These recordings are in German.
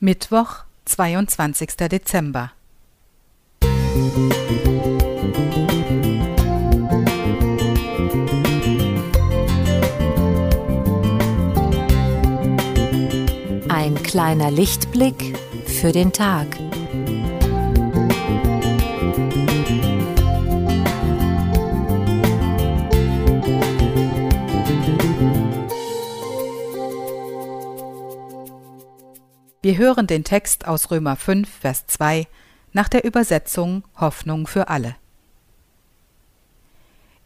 Mittwoch, 22. Dezember. Ein kleiner Lichtblick für den Tag. Wir hören den Text aus Römer 5, Vers 2 nach der Übersetzung Hoffnung für alle.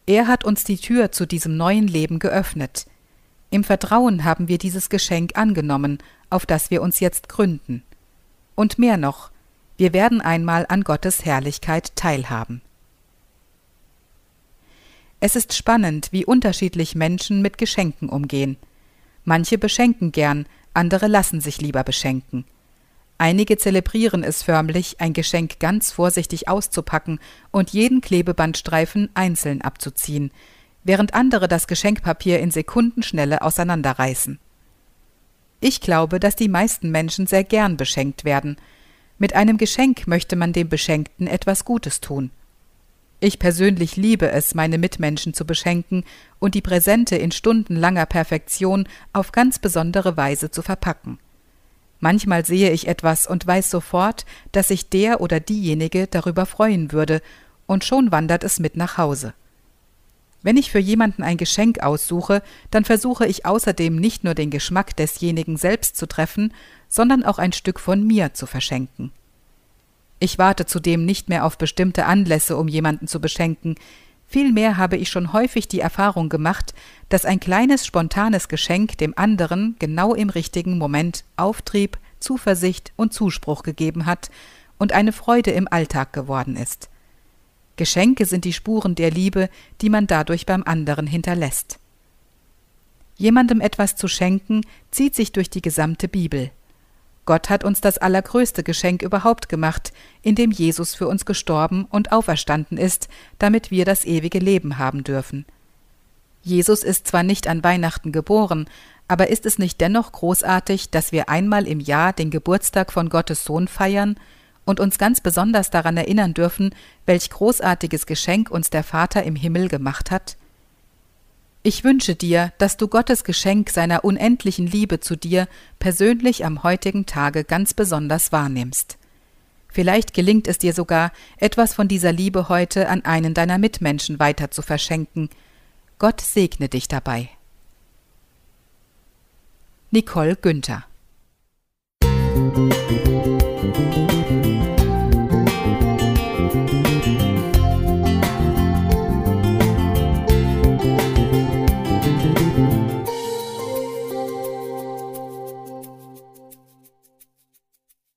Er hat uns die Tür zu diesem neuen Leben geöffnet. Im Vertrauen haben wir dieses Geschenk angenommen, auf das wir uns jetzt gründen. Und mehr noch, wir werden einmal an Gottes Herrlichkeit teilhaben. Es ist spannend, wie unterschiedlich Menschen mit Geschenken umgehen. Manche beschenken gern, andere lassen sich lieber beschenken. Einige zelebrieren es förmlich, ein Geschenk ganz vorsichtig auszupacken und jeden Klebebandstreifen einzeln abzuziehen, während andere das Geschenkpapier in Sekundenschnelle auseinanderreißen. Ich glaube, dass die meisten Menschen sehr gern beschenkt werden. Mit einem Geschenk möchte man dem Beschenkten etwas Gutes tun. Ich persönlich liebe es, meine Mitmenschen zu beschenken und die Präsente in stundenlanger Perfektion auf ganz besondere Weise zu verpacken. Manchmal sehe ich etwas und weiß sofort, dass sich der oder diejenige darüber freuen würde, und schon wandert es mit nach Hause. Wenn ich für jemanden ein Geschenk aussuche, dann versuche ich außerdem nicht nur den Geschmack desjenigen selbst zu treffen, sondern auch ein Stück von mir zu verschenken. Ich warte zudem nicht mehr auf bestimmte Anlässe, um jemanden zu beschenken. Vielmehr habe ich schon häufig die Erfahrung gemacht, dass ein kleines spontanes Geschenk dem anderen genau im richtigen Moment Auftrieb, Zuversicht und Zuspruch gegeben hat und eine Freude im Alltag geworden ist. Geschenke sind die Spuren der Liebe, die man dadurch beim anderen hinterlässt. Jemandem etwas zu schenken, zieht sich durch die gesamte Bibel. Gott hat uns das allergrößte Geschenk überhaupt gemacht, indem Jesus für uns gestorben und auferstanden ist, damit wir das ewige Leben haben dürfen. Jesus ist zwar nicht an Weihnachten geboren, aber ist es nicht dennoch großartig, dass wir einmal im Jahr den Geburtstag von Gottes Sohn feiern und uns ganz besonders daran erinnern dürfen, welch großartiges Geschenk uns der Vater im Himmel gemacht hat? Ich wünsche dir, dass du Gottes Geschenk seiner unendlichen Liebe zu dir persönlich am heutigen Tage ganz besonders wahrnimmst. Vielleicht gelingt es dir sogar, etwas von dieser Liebe heute an einen deiner Mitmenschen weiter zu verschenken. Gott segne dich dabei. Nicole Günther Musik